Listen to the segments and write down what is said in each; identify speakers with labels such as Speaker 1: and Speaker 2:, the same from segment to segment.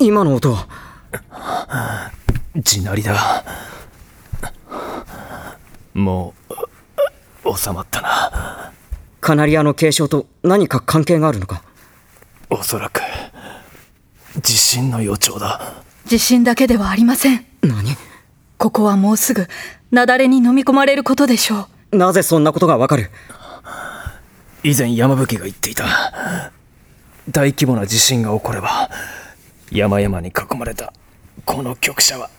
Speaker 1: 今の音。は
Speaker 2: 地鳴りだ。もう収まったな。
Speaker 1: カナリアの継承と何か関係があるのか。
Speaker 2: おそらく地震の予兆だ。
Speaker 3: 地震だけではありません。
Speaker 1: 何？
Speaker 3: ここはもうすぐ雪崩に飲み込まれることでしょう。
Speaker 1: なぜそんなことがわかる？
Speaker 2: 以前山吹が言っていた。大規模な地震が起これば山々に囲まれたこの局舎は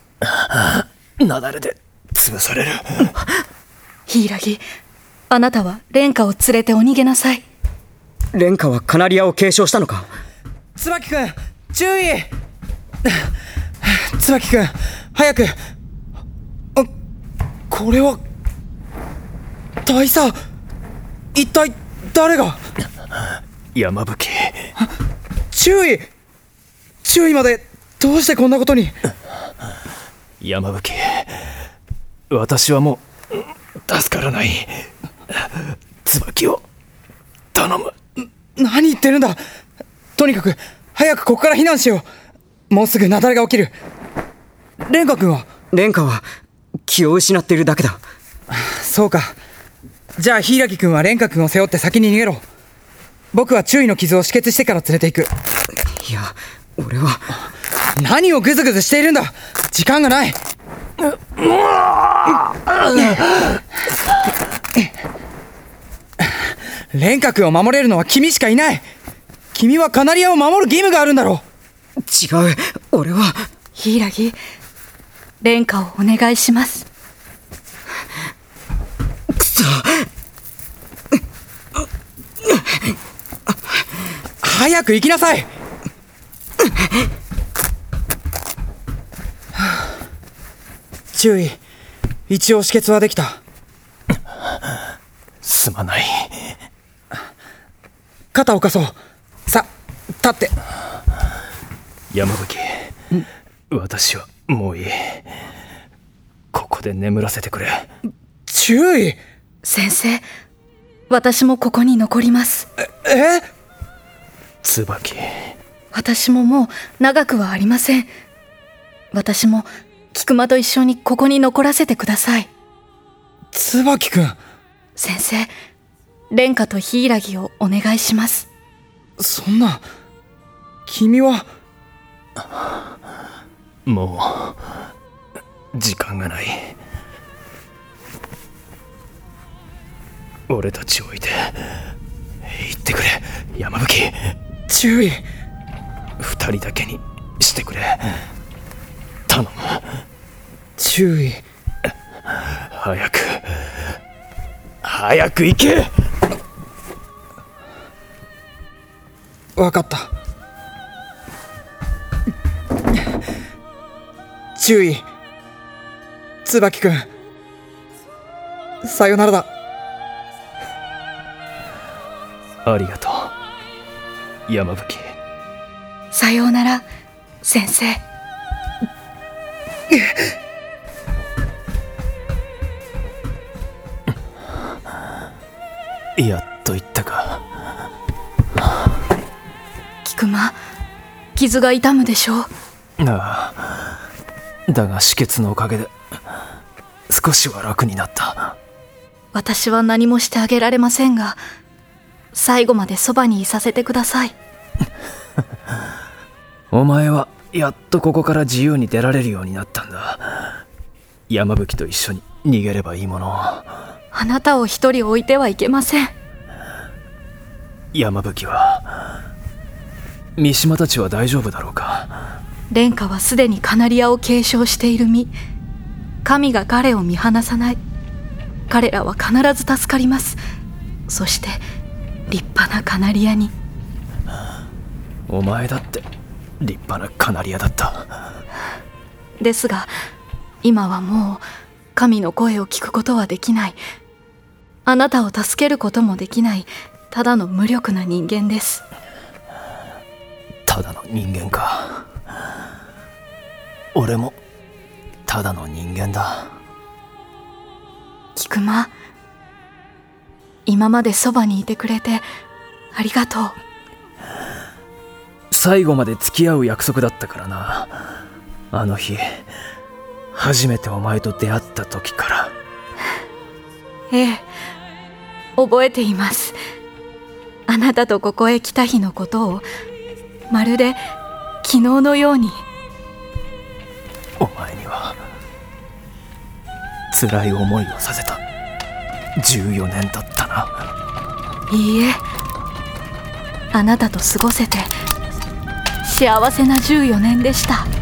Speaker 2: 雪崩で潰される。
Speaker 3: 柊あなたは蓮華を連れてお逃げなさい。
Speaker 1: 蓮華はカナリアを継承したのか？
Speaker 4: 椿君注意。椿君早く。あこれは大佐一体誰が？
Speaker 2: 山吹。
Speaker 4: 注意注意までどうしてこんなことに？
Speaker 2: 山吹私はもう助からない。椿を頼む。
Speaker 4: 何言ってるんだ？とにかく早くここから避難しよう。もうすぐ雪崩が起きる。蓮華君は？
Speaker 1: 蓮華は気を失っているだけだ。
Speaker 4: そうか。じゃあ柊君は蓮華君を背負って先に逃げろ。僕は注意の傷を止血してから連れて行く。
Speaker 1: いや俺は
Speaker 4: 何をグズグズしているんだ？時間がない。蓮華君を守れるのは君しかいない。君はカナリアを守る義務があるんだろ
Speaker 1: 違う。俺は。
Speaker 3: 柊蓮華をお願いします。
Speaker 1: くそ。
Speaker 4: 早く行きなさい注意。一応止血はできた。
Speaker 2: すまない。
Speaker 4: 肩を貸そう。さ立って。
Speaker 2: 山吹私はもういい。ここで眠らせてくれ。
Speaker 4: 注意。
Speaker 3: 先生私もここに残ります。
Speaker 4: え？
Speaker 2: 椿
Speaker 3: 私ももう長くはありません。私も菊間と一緒にここに残らせてください。
Speaker 4: 椿君
Speaker 3: 先生蓮華と柊をお願いします。
Speaker 4: そんな君は？
Speaker 2: もう時間がない。俺たちを置いて行ってくれ山吹。
Speaker 4: 注意
Speaker 2: 二人だけにしてくれ。頼む。
Speaker 4: 注意。
Speaker 2: 早く。早く行け。
Speaker 4: わかった。注意。椿君さよならだ。
Speaker 2: ありがとう。山吹
Speaker 3: さようなら先生。
Speaker 2: やっと言ったか。
Speaker 3: 菊間傷が痛むでしょう。
Speaker 2: ああ。だが止血のおかげで少しは楽になった。
Speaker 3: 私は何もしてあげられませんが最後までそばにいさせてください
Speaker 2: お前はやっとここから自由に出られるようになったんだ。山吹と一緒に逃げればいいもの。を
Speaker 3: あなたを一人置いてはいけません。
Speaker 2: 山吹は三島たちは大丈夫だろうか？
Speaker 3: 蓮華はすでにカナリアを継承している身。神が彼を見放さない。彼らは必ず助かります。そして立派なカナリアに。
Speaker 2: お前だって立派なカナリアだった。
Speaker 3: ですが今はもう神の声を聞くことはできない。あなたを助けることもできない。ただの無力な人間です。
Speaker 2: ただの人間か。俺もただの人間だ。
Speaker 3: 菊間今までそばにいてくれてありがとう
Speaker 2: 最後まで付き合う約束だったからな。あの日初めてお前と出会った時から。
Speaker 3: ええ覚えています。あなたとここへ来た日のことをまるで昨日のように。
Speaker 2: お前には辛い思いをさせた14年だったな。い
Speaker 3: いえあなたと過ごせて幸せな14年でした。